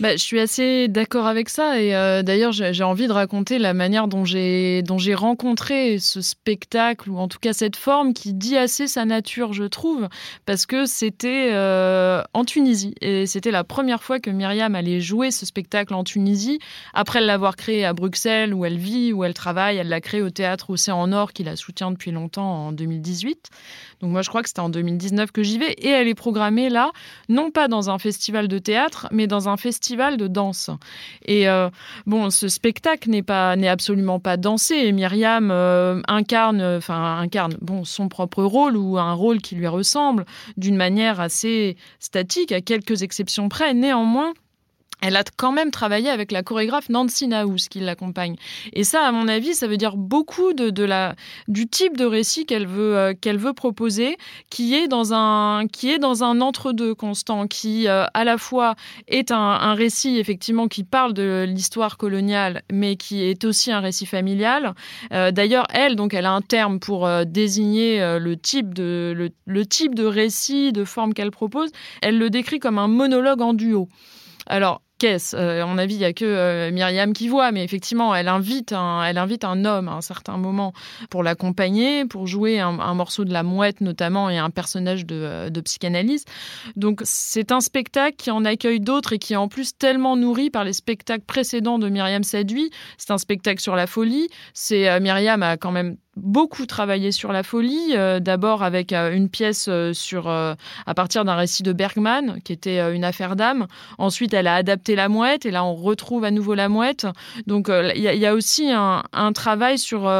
Bah, je suis assez d'accord avec ça et euh, d'ailleurs j'ai envie de raconter la manière dont j'ai dont j'ai rencontré ce spectacle ou en tout cas cette forme qui dit assez sa nature je trouve parce que c'était euh, en Tunisie et c'était la première fois que Myriam allait jouer ce spectacle en Tunisie. Après l'avoir créé à Bruxelles où elle vit où elle travaille elle l'a créé au théâtre Océan Nord qui la soutient depuis longtemps en 2018 donc moi je crois que c'était en 2019 que j'y vais et elle est programmée là non pas dans un festival de théâtre mais dans un festival de danse. Et euh, bon, ce spectacle n'est pas n'est absolument pas dansé. Myriam euh, incarne, enfin incarne, bon, son propre rôle ou un rôle qui lui ressemble d'une manière assez statique, à quelques exceptions près. Néanmoins, elle a quand même travaillé avec la chorégraphe Nancy Naous qui l'accompagne. Et ça, à mon avis, ça veut dire beaucoup de, du type de récit qu'elle veut, euh, qu'elle veut proposer, qui est dans un, un entre-deux constant, qui euh, à la fois est un, récit effectivement qui parle de l'histoire coloniale, mais qui est aussi un récit familial. Euh, d'ailleurs, elle, donc, elle a un terme pour désigner le type de, le type de récit, de forme qu'elle propose. Elle le décrit comme un monologue en duo. Alors, qu'est-ce euh, À mon avis, il n'y a que euh, Myriam qui voit, mais effectivement, elle invite un, elle invite un homme à un certain moment pour l'accompagner, pour jouer un, morceau de la mouette notamment et un personnage de, euh, de psychanalyse. Donc, c'est un spectacle qui en accueille d'autres et qui est en plus tellement nourri par les spectacles précédents de Myriam Sadui. C'est un spectacle sur la folie. C'est Myriam a quand même beaucoup travaillé sur la folie, euh, d'abord avec euh, une pièce euh, sur, à partir d'un récit de Bergman, qui était une affaire d'âme. Ensuite, elle a adapté la mouette, et là, on retrouve à nouveau la mouette. Donc, il y, a aussi un, travail sur,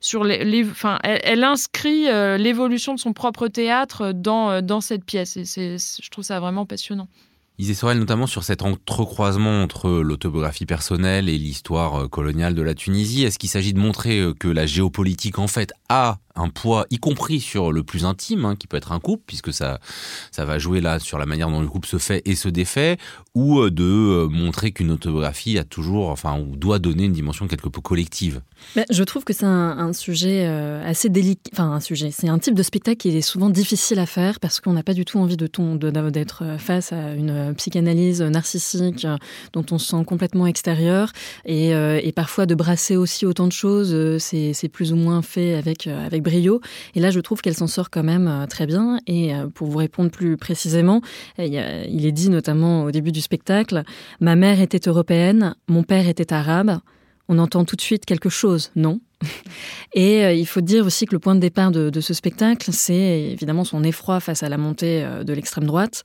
sur les, enfin, elle, inscrit l'évolution de son propre théâtre dans, dans cette pièce, et je trouve ça vraiment passionnant. Isée Sorel notamment sur cet entrecroisement entre l'autobiographie personnelle et l'histoire euh, coloniale de la Tunisie. Est-ce qu'il s'agit de montrer euh, que la géopolitique en fait a un poids, y compris sur le plus intime, hein, qui peut être un couple, puisque ça, ça va jouer là sur la manière dont le couple se fait et se défait, ou euh, de euh, montrer qu'une autobiographie a toujours, enfin, ou doit donner une dimension quelque peu collective. je trouve que c'est un, sujet euh, assez délicat, enfin un sujet, c'est un type de spectacle qui est souvent difficile à faire parce qu'on n'a pas du tout envie de d'être face à une psychanalyse narcissique dont on se sent complètement extérieur et, et parfois de brasser aussi autant de choses, c'est plus ou moins fait avec brio. Et là, je trouve qu'elle s'en sort quand même euh, très bien. Et euh, pour vous répondre plus précisément, il est dit notamment au début du spectacle, ma mère était européenne, mon père était arabe. On entend tout de suite quelque chose, non et euh, il faut dire aussi que le point de départ de ce spectacle, c'est évidemment son effroi face à la montée de l'extrême droite.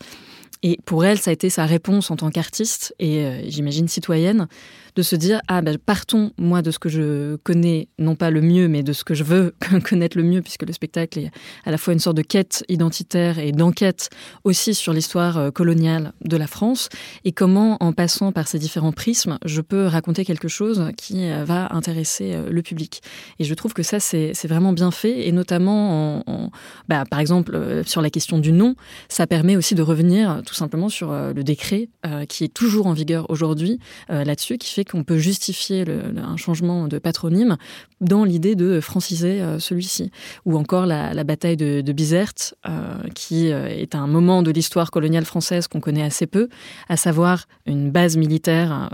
Et pour elle, ça a été sa réponse en tant qu'artiste et j'imagine citoyenne de se dire ah ben partons moi de ce que je connais non pas le mieux mais de ce que je veux connaître le mieux puisque le spectacle est à la fois une sorte de quête identitaire et d'enquête aussi sur l'histoire euh, coloniale de la France. Et comment en passant par ces différents prismes je peux raconter quelque chose qui euh, va intéresser euh, le public. Et je trouve que ça c'est vraiment bien fait et notamment en, bah, par exemple sur la question du nom ça permet aussi de revenir tout simplement sur le décret qui est toujours en vigueur aujourd'hui là-dessus qui fait qu'on peut justifier un changement de patronyme dans l'idée de franciser euh, celui-ci. Ou encore la, bataille de, Bizerte, euh, qui euh, est un moment de l'histoire coloniale française qu'on connaît assez peu, à savoir une base militaire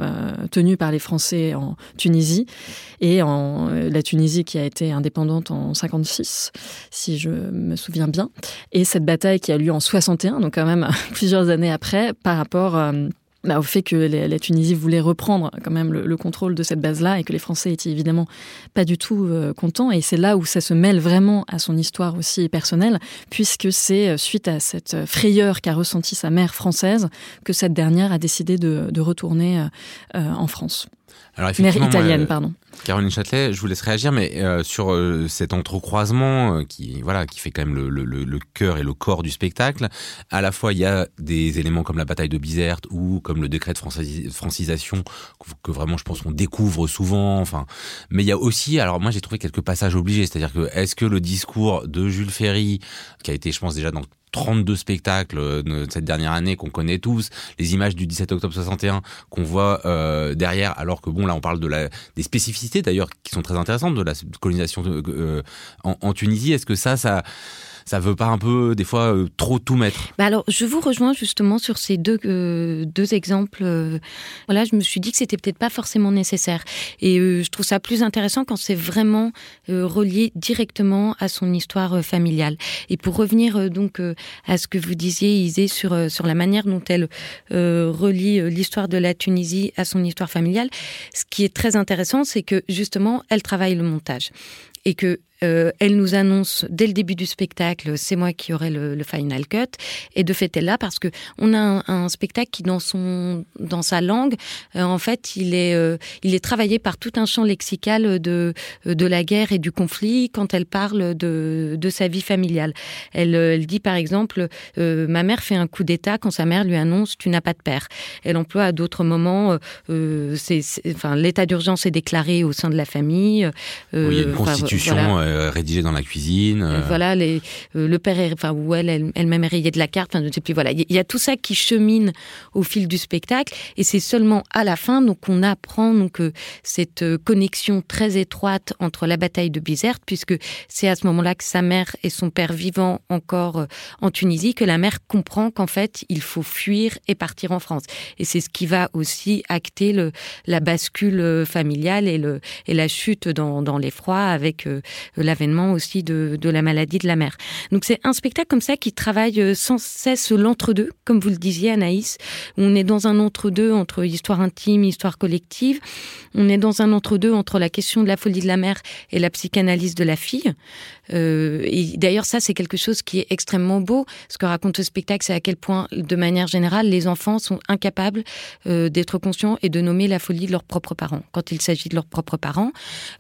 tenue par les Français en Tunisie, et en, la Tunisie qui a été indépendante en 56, si je me souviens bien. Et cette bataille qui a lieu en 61, donc quand même plusieurs années après, par rapport bah, au fait que la, Tunisie voulait reprendre quand même le, contrôle de cette base-là et que les Français étaient évidemment pas du tout euh, contents. Et c'est là où ça se mêle vraiment à son histoire aussi personnelle, puisque c'est euh, suite à cette frayeur qu'a ressentie sa mère française que cette dernière a décidé de, retourner euh, en France. Alors Mère italienne, pardon. Caroline Châtelet, je vous laisse réagir, mais euh, sur euh, cet entrecroisement euh, qui, voilà, qui fait quand même le, le, cœur et le corps du spectacle, à la fois il y a des éléments comme la bataille de Bizerte ou comme le décret de francisation que, vraiment je pense qu'on découvre souvent. Enfin, mais il y a aussi, alors moi j'ai trouvé quelques passages obligés, c'est-à-dire que est-ce que le discours de Jules Ferry, qui a été, je pense déjà dans 32 spectacles euh, de cette dernière année qu'on connaît tous, les images du 17 octobre 61 qu'on voit euh, derrière, alors que bon là on parle de la des spécificités d'ailleurs qui sont très intéressantes de la colonisation euh, en, en, Tunisie. Est-ce que ça, ça ça veut pas un peu des fois euh, trop tout mettre bah alors je vous rejoins justement sur ces deux euh, deux exemples. Euh, voilà, je me suis dit que c'était peut-être pas forcément nécessaire et je trouve ça plus intéressant quand c'est vraiment relié directement à son histoire familiale. Et pour revenir donc à ce que vous disiez Isée sur sur la manière dont elle relie l'histoire de la Tunisie à son histoire familiale, ce qui est très intéressant, c'est que justement elle travaille le montage et que euh, elle nous annonce dès le début du spectacle, c'est moi qui aurai le, final cut. Et de fait, elle là parce que on a un, spectacle qui, dans son, dans sa langue, euh, en fait, il est, euh, il est travaillé par tout un champ lexical de, de la guerre et du conflit quand elle parle de, de sa vie familiale. Elle, elle dit par exemple, ma mère fait un coup d'État quand sa mère lui annonce tu n'as pas de père. Elle emploie à d'autres moments, c'est, enfin, l'état d'urgence est déclaré au sein de la famille. oui, il y a une constitution. Euh, rédigé dans la cuisine. Euh. Voilà, euh, le père, est, enfin, ou elle, elle-même est rayée de la carte. Enfin, je ne sais plus. Voilà, il y a tout ça qui chemine au fil du spectacle, et c'est seulement à la fin donc on apprend donc cette connexion très étroite entre la bataille de Bizerte, puisque c'est à ce moment-là que sa mère et son père vivant encore en Tunisie que la mère comprend qu'en fait il faut fuir et partir en France. Et c'est ce qui va aussi acter la bascule familiale et, la chute dans, dans l'effroi avec l'avènement aussi de, la maladie de la mère. Donc c'est un spectacle comme ça qui travaille euh, sans cesse l'entre-deux, comme vous le disiez Anaïs. On est dans un entre-deux entre histoire intime, histoire collective. On est dans un entre-deux entre la question de la folie de la mère et la psychanalyse de la fille. Euh, et d'ailleurs ça c'est quelque chose qui est extrêmement beau. Ce que raconte ce spectacle, c'est à quel point, de manière générale, les enfants sont incapables euh, d'être conscients et de nommer la folie de leurs propres parents quand il s'agit de leurs propres parents.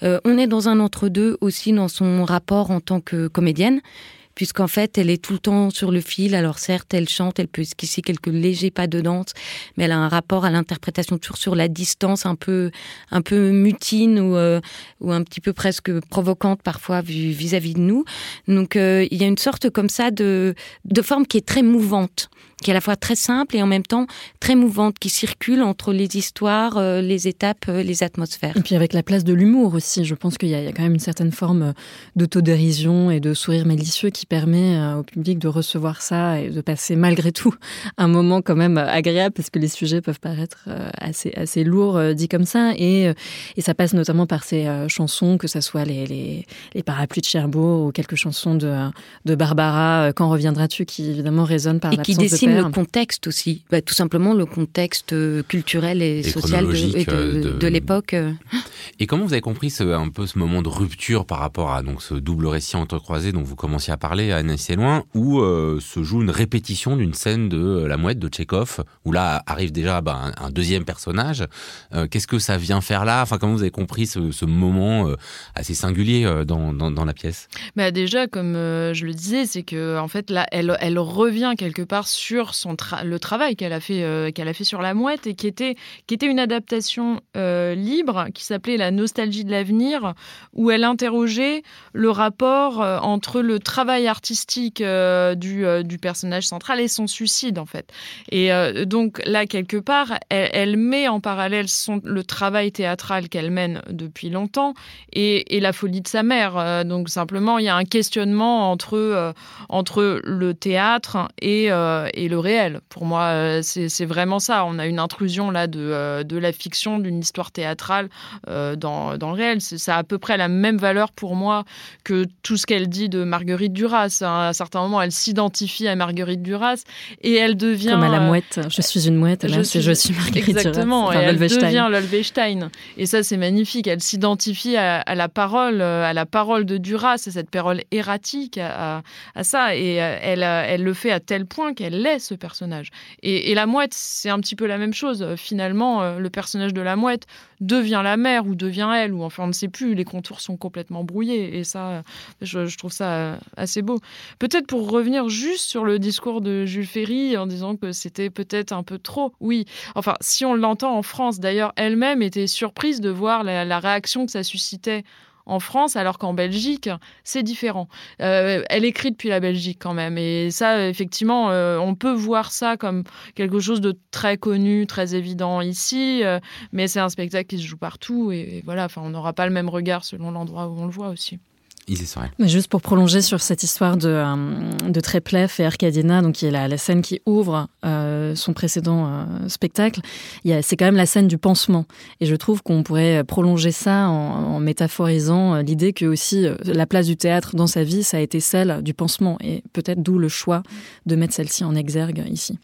on est dans un entre-deux aussi dans son rapport en tant que comédienne puisqu'en fait, elle est tout le temps sur le fil. Alors certes, elle chante, elle peut esquisser quelques légers pas de danse, mais elle a un rapport à l'interprétation toujours sur la distance, un peu, un peu mutine ou, euh, ou un petit peu presque provocante parfois vis-à-vis de nous. Donc euh, il y a une sorte comme ça de, de forme qui est très mouvante qui est à la fois très simple et en même temps très mouvante, qui circule entre les histoires, euh, les étapes, euh, les atmosphères. Et puis avec la place de l'humour aussi, je pense qu'il y, a quand même une certaine forme euh, d'autodérision et de sourire malicieux qui permet au public de recevoir ça et de passer malgré tout un moment quand même agréable parce que les sujets peuvent paraître assez, assez lourds dit comme ça et, et ça passe notamment par ces chansons, que ce soit les, les, les, parapluies de Cherbourg ou quelques chansons de, de Barbara, Quand reviendras-tu, qui évidemment résonnent par l'absence de le contexte aussi, bah, tout simplement le contexte euh, culturel et, social de, de, l'époque. Euh. Et comment vous avez compris ce, un peu ce moment de rupture par rapport à donc ce double récit entrecroisé dont vous commenciez à parler, à assez loin, où euh, se joue une répétition d'une scène de La Mouette de Tchekhov, où là arrive déjà bah, un, deuxième personnage. Qu'est-ce que ça vient faire là? Enfin, comment vous avez compris ce, ce moment assez singulier dans, dans, dans, la pièce? Bah Déjà, comme je le disais, c'est que en fait là, elle, elle revient quelque part sur son le travail qu'elle a fait euh, qu'elle a fait sur la mouette et qui était qui était une adaptation euh, libre qui s'appelait La nostalgie de l'avenir où elle interrogeait le rapport euh, entre le travail artistique du, du, personnage central et son suicide en fait. Et donc là quelque part elle, met en parallèle son, le travail théâtral qu'elle mène depuis longtemps et, et, la folie de sa mère. donc simplement il y a un questionnement entre entre le théâtre et, et le réel. Pour moi, euh, c'est vraiment ça. On a une intrusion là de, euh, de la fiction, d'une histoire théâtrale euh, dans, dans, le réel. Ça a à peu près la même valeur pour moi que tout ce qu'elle dit de Marguerite Duras. À un certain moment, elle s'identifie à Marguerite Duras et elle devient... Comme à la mouette. Je suis une mouette, là, je, suis, je suis Marguerite Exactement. et elle devient l'Olvestein. Et ça, c'est magnifique. Elle s'identifie à, la parole, à la parole de Duras, à cette parole erratique, à, à ça. Et elle, elle le fait à tel point qu'elle laisse ce personnage. Et, la mouette, c'est un petit peu la même chose. Finalement, euh, le personnage de la mouette devient la mère ou devient elle, ou enfin on ne sait plus, les contours sont complètement brouillés. Et ça, je, trouve ça euh, assez beau. Peut-être pour revenir juste sur le discours de Jules Ferry en disant que c'était peut-être un peu trop. Oui, enfin, si on l'entend en France, d'ailleurs, elle-même était surprise de voir la réaction que ça suscitait en France, alors qu'en Belgique, c'est différent. Euh, elle écrit depuis la Belgique quand même. Et ça, effectivement, euh, on peut voir ça comme quelque chose de très connu, très évident ici. Euh, mais c'est un spectacle qui se joue partout. Et, voilà, enfin, on n'aura pas le même regard selon l'endroit où on le voit aussi. Mais juste pour prolonger sur cette histoire de, euh, de Tréplef et Arcadina, donc qui est la, scène qui ouvre euh, son précédent euh, spectacle, c'est quand même la scène du pansement. Et je trouve qu'on pourrait prolonger ça en, métaphorisant l'idée que aussi la place du théâtre dans sa vie, ça a été celle du pansement. Et peut-être d'où le choix de mettre celle-ci en exergue ici.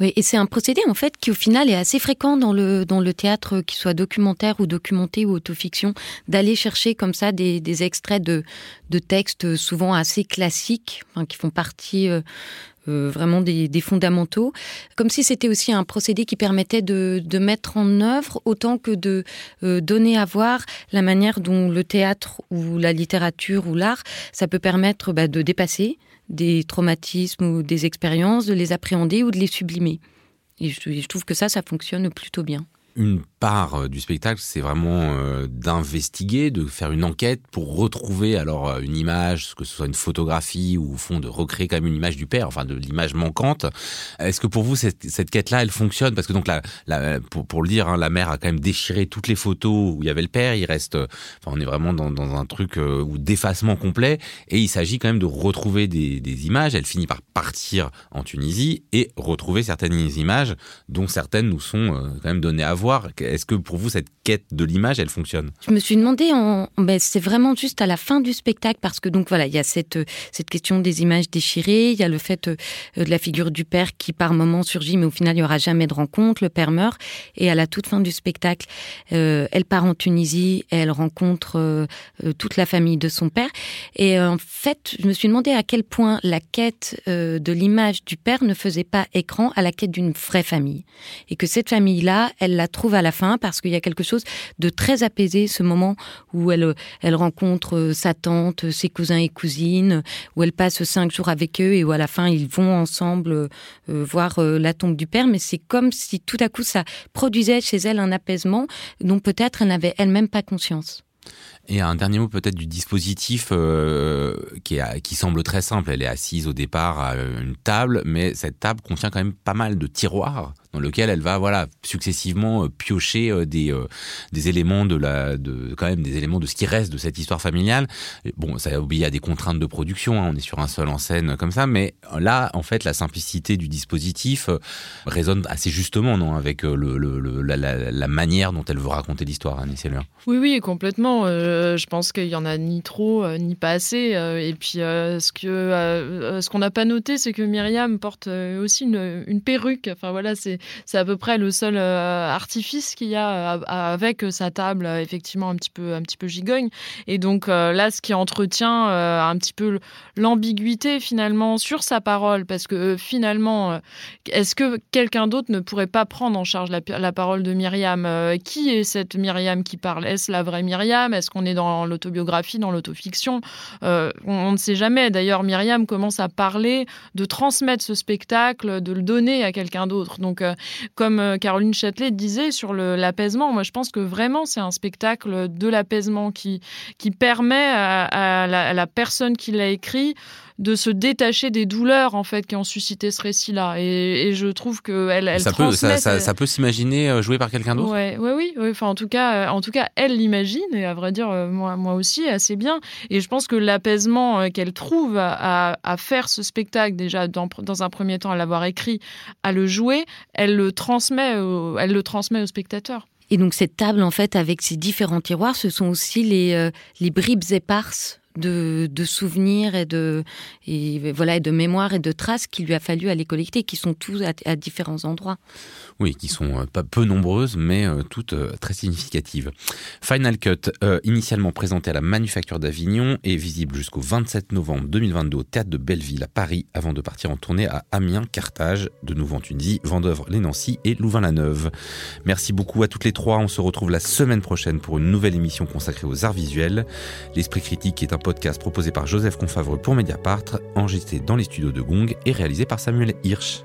Oui, et c'est un procédé en fait qui au final est assez fréquent dans le, dans le théâtre, qu'il soit documentaire ou documenté ou autofiction, d'aller chercher comme ça des, des extraits de de textes souvent assez classiques, qui font partie euh, euh, vraiment des, fondamentaux, comme si c'était aussi un procédé qui permettait de, mettre en œuvre autant que de euh, donner à voir la manière dont le théâtre ou la littérature ou l'art, ça peut permettre bah, de dépasser des traumatismes ou des expériences, de les appréhender ou de les sublimer. Et je trouve que ça, ça fonctionne plutôt bien part euh, du spectacle, c'est vraiment euh, d'investiguer, de faire une enquête pour retrouver alors euh, une image, que ce soit une photographie ou au fond de recréer quand même une image du père, enfin de l'image manquante. Est-ce que pour vous cette, cette quête-là, elle fonctionne? Parce que donc pour, le dire, hein, la mère a quand même déchiré toutes les photos où il y avait le père. Il reste, enfin on est vraiment dans, un truc où d'effacement complet et il s'agit quand même de retrouver des images. Elle finit par partir en Tunisie et retrouver certaines images dont certaines nous sont quand même données à voir est-ce que pour vous, cette quête de l'image, elle fonctionne? Je me suis demandé, en... Ben, c'est vraiment juste à la fin du spectacle, parce que donc voilà, il y a cette, cette question des images déchirées, il y a le fait euh, de la figure du père qui par moment surgit, mais au final, il n'y aura jamais de rencontre, le père meurt, et à la toute fin du spectacle, euh, elle part en Tunisie, elle rencontre euh, toute la famille de son père, et en fait, je me suis demandé à quel point la quête de l'image du père ne faisait pas écran à la quête d'une vraie famille, et que cette famille-là, elle la trouve à la parce qu'il y a quelque chose de très apaisé, ce moment où elle, elle rencontre sa tante, ses cousins et cousines, où elle passe cinq jours avec eux et où à la fin ils vont ensemble voir la tombe du père. Mais c'est comme si tout à coup ça produisait chez elle un apaisement dont peut-être elle n'avait elle-même pas conscience. Et un dernier mot peut-être du dispositif euh, qui, qui semble très simple. Elle est assise au départ à une table, mais cette table contient quand même pas mal de tiroirs dans lequel elle va voilà successivement euh, piocher euh, des euh, des éléments de la de quand même des éléments de ce qui reste de cette histoire familiale. Bon, ça a oublié à des contraintes de production. Hein, on est sur un seul en scène comme ça, mais là en fait la simplicité du dispositif résonne assez justement non avec le, la, manière dont elle veut raconter l'histoire, Annie Seller. Oui oui complètement. je pense qu'il y en a ni trop ni pas assez. et puis ce que ce qu'on n'a pas noté, c'est que Myriam porte aussi une, une perruque. Enfin voilà, c'est c'est à peu près le seul euh, artifice qu'il y a euh, avec sa table, euh, effectivement un petit peu, un petit peu gigogne. Et donc là, ce qui entretient un petit peu l'ambiguïté finalement sur sa parole, parce que finalement, est-ce que quelqu'un d'autre ne pourrait pas prendre en charge la, parole de Myriam Qui est cette Myriam qui parle? Est-ce la vraie Myriam? Est-ce qu'on est dans l'autobiographie, dans l'autofiction? On, on, ne sait jamais. D'ailleurs, Myriam commence à parler de transmettre ce spectacle, de le donner à quelqu'un d'autre. Donc, comme euh, Caroline Châtelet disait sur l'apaisement, moi je pense que vraiment c'est un spectacle de l'apaisement qui, qui permet à, la, personne qui l'a écrit de se détacher des douleurs en fait qui ont suscité ce récit-là. Et, je trouve que elle, elle ça, peut, ça, peut s'imaginer euh, joué par quelqu'un d'autre? Ouais, ouais, oui, Enfin, en tout cas, euh, en tout cas, elle l'imagine et à vrai dire, euh, moi, moi aussi, assez bien. Et je pense que l'apaisement qu'elle trouve à, faire ce spectacle déjà dans, dans un premier temps à l'avoir écrit, à le jouer, elle le transmet, elle le transmet au spectateur. Et donc cette table, en fait, avec ses différents tiroirs, ce sont aussi les, les bribes éparses de, souvenirs et de, voilà, et de mémoires et de traces qu'il lui a fallu aller collecter, qui sont tous à différents endroits. Oui, qui sont euh, peu nombreuses, mais euh, toutes euh, très significatives. Final Cut, initialement présenté à la Manufacture d'Avignon, est visible jusqu'au 27 novembre 2022 au Théâtre de Belleville à Paris, avant de partir en tournée à Amiens, Carthage, de nouveau en Tunisie, Vendœuvre, les Nancy et Louvain-la-Neuve. Merci beaucoup à toutes les trois. On se retrouve la semaine prochaine pour une nouvelle émission consacrée aux arts visuels. L'Esprit Critique est un podcast proposé par Joseph Confavreux pour Mediapart, enregistré dans les studios de Gong et réalisé par Samuel Hirsch.